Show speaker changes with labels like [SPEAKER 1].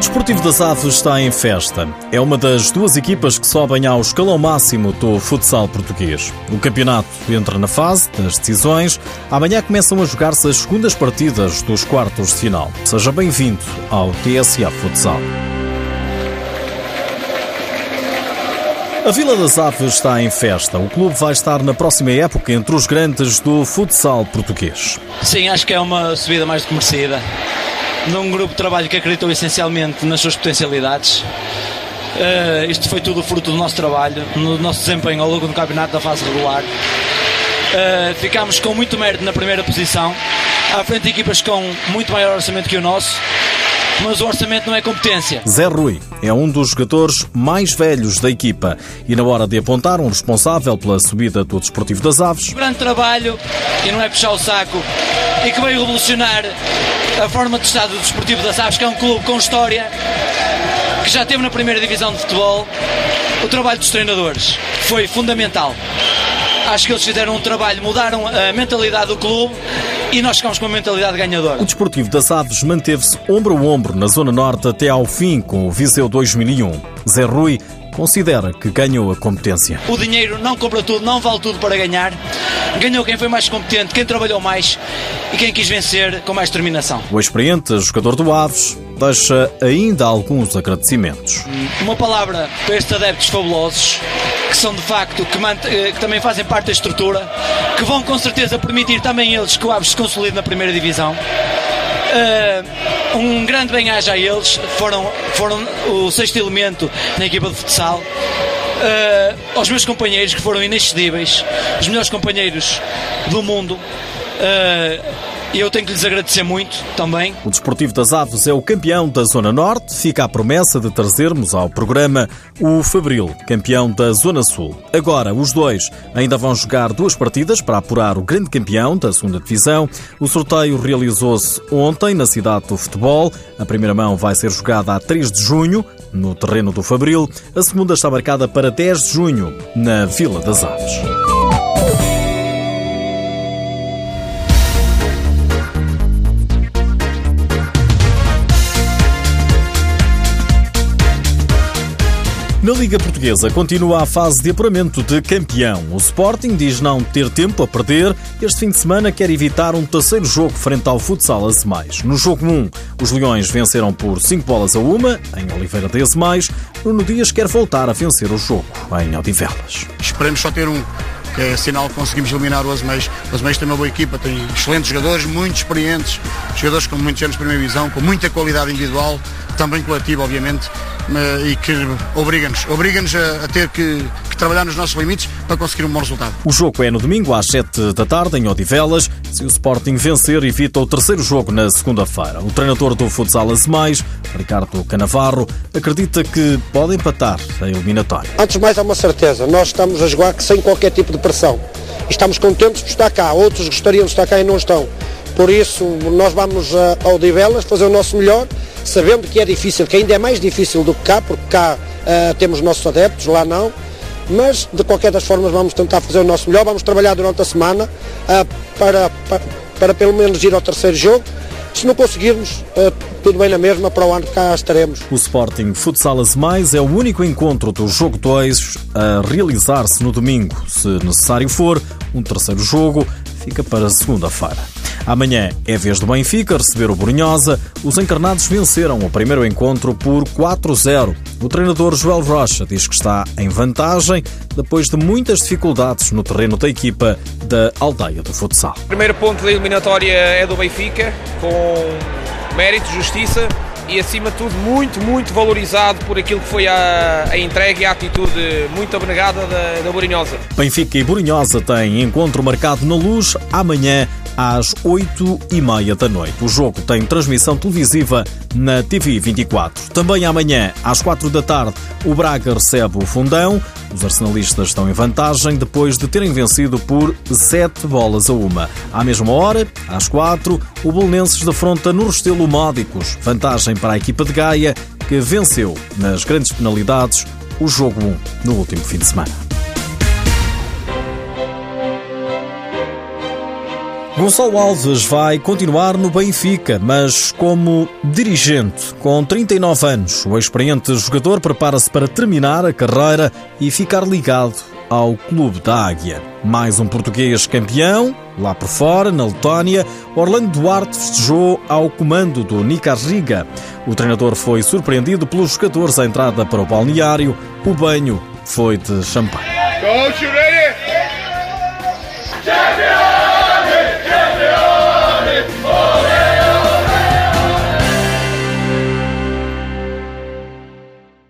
[SPEAKER 1] Desportivo das Aves está em festa. É uma das duas equipas que sobem ao escalão máximo do futsal português. O campeonato entra na fase das decisões. Amanhã começam a jogar-se as segundas partidas dos quartos de final. Seja bem-vindo ao TSA Futsal. A Vila das Aves está em festa. O clube vai estar na próxima época entre os grandes do futsal português.
[SPEAKER 2] Sim, acho que é uma subida mais do que merecida num grupo de trabalho que acreditou essencialmente nas suas potencialidades. Uh, isto foi tudo fruto do nosso trabalho, no nosso desempenho ao longo do campeonato da fase regular. Uh, ficámos com muito mérito na primeira posição, à frente de equipas com muito maior orçamento que o nosso, mas o orçamento não é competência.
[SPEAKER 1] Zé Rui é um dos jogadores mais velhos da equipa e na hora de apontar um responsável pela subida do Desportivo das Aves.
[SPEAKER 2] Grande trabalho, e não é puxar o saco, e que veio revolucionar a forma de estado do Desportivo das Aves, que é um clube com história, que já teve na primeira divisão de futebol. O trabalho dos treinadores foi fundamental. Acho que eles fizeram um trabalho, mudaram a mentalidade do clube e nós ficamos com uma mentalidade ganhadora.
[SPEAKER 1] O Desportivo das Aves manteve-se ombro a ombro na Zona Norte até ao fim com o Viseu 2001. Zé Rui considera que ganhou a competência.
[SPEAKER 2] O dinheiro não compra tudo, não vale tudo para ganhar. Ganhou quem foi mais competente, quem trabalhou mais e quem quis vencer com mais determinação.
[SPEAKER 1] O experiente jogador do Aves deixa ainda alguns agradecimentos.
[SPEAKER 2] Uma palavra para estes adeptos fabulosos que são de facto, que, eh, que, também fazem parte da estrutura, que vão com certeza permitir também eles que o Aves se consolide na primeira divisão. Uh, um grande bem-aja a eles, foram, foram o sexto elemento na equipa de futsal. Uh, aos meus companheiros que foram inexcedíveis, os melhores companheiros do mundo. E eu tenho que lhes agradecer muito também.
[SPEAKER 1] O Desportivo das Aves é o campeão da Zona Norte. Fica a promessa de trazermos ao programa o Fabril, campeão da Zona Sul. Agora, os dois ainda vão jogar duas partidas para apurar o grande campeão da segunda Divisão. O sorteio realizou-se ontem na cidade do futebol. A primeira mão vai ser jogada a 3 de junho, no terreno do Fabril. A segunda está marcada para 10 de junho, na Vila das Aves. Na Liga Portuguesa continua a fase de apuramento de campeão. O Sporting diz não ter tempo a perder. Este fim de semana quer evitar um terceiro jogo frente ao Futsal Azemais. No jogo 1, os Leões venceram por 5 bolas a uma, em Oliveira de Azemais. Nuno Dias quer voltar a vencer o jogo, em Odivelas.
[SPEAKER 3] Esperemos só ter um, que é sinal que conseguimos eliminar o Azemais. O Azemais tem uma boa equipa, tem excelentes jogadores, muito experientes, jogadores com muitos anos de primeira visão, com muita qualidade individual, também coletiva, obviamente e que obriga-nos obriga a, a, ter que, trabalhar nos nossos limites para conseguir um bom resultado.
[SPEAKER 1] O jogo é no domingo às 7 da tarde em Odivelas. Se o Sporting vencer, evita o terceiro jogo na segunda-feira. O treinador do futsal Azemais, Ricardo Canavarro, acredita que pode empatar a eliminatória.
[SPEAKER 4] Antes de mais, há uma certeza: nós estamos a jogar sem qualquer tipo de pressão. Estamos contentes de estar cá, outros gostariam de estar cá e não estão. Por isso, nós vamos a Odivelas fazer o nosso melhor sabendo que é difícil, que ainda é mais difícil do que cá, porque cá uh, temos nossos adeptos, lá não, mas de qualquer das formas vamos tentar fazer o nosso melhor, vamos trabalhar durante a semana uh, para, para, para, pelo menos ir ao terceiro jogo. Se não conseguirmos, uh, tudo bem na mesma, para o ano cá estaremos.
[SPEAKER 1] O Sporting Futsal Mais é o único encontro do Jogo 2 a realizar-se no domingo. Se necessário for, um terceiro jogo fica para segunda-feira. Amanhã é vez do Benfica receber o Brunhosa. Os encarnados venceram o primeiro encontro por 4-0. O treinador Joel Rocha diz que está em vantagem depois de muitas dificuldades no terreno da equipa da aldeia do futsal.
[SPEAKER 5] O primeiro ponto da eliminatória é do Benfica, com mérito, justiça e, acima de tudo, muito, muito valorizado por aquilo que foi a, a entrega e a atitude muito abnegada da, da Borinhosa.
[SPEAKER 1] Benfica e Borinhosa têm encontro marcado na luz amanhã às 8 e meia da noite. O jogo tem transmissão televisiva na TV 24. Também amanhã, às 4 da tarde, o Braga recebe o Fundão. Os arsenalistas estão em vantagem depois de terem vencido por 7 bolas a uma. À mesma hora, às 4, o Belenenses defronta no Restelo Módicos. Vantagem para a equipa de Gaia, que venceu nas grandes penalidades o jogo 1 no último fim de semana. Gonçalo Alves vai continuar no Benfica, mas como dirigente. Com 39 anos, o experiente jogador prepara-se para terminar a carreira e ficar ligado ao Clube da Águia. Mais um português campeão, lá por fora, na Letónia, Orlando Duarte festejou ao comando do Nicas Riga. O treinador foi surpreendido pelos jogadores à entrada para o balneário. O banho foi de champanhe.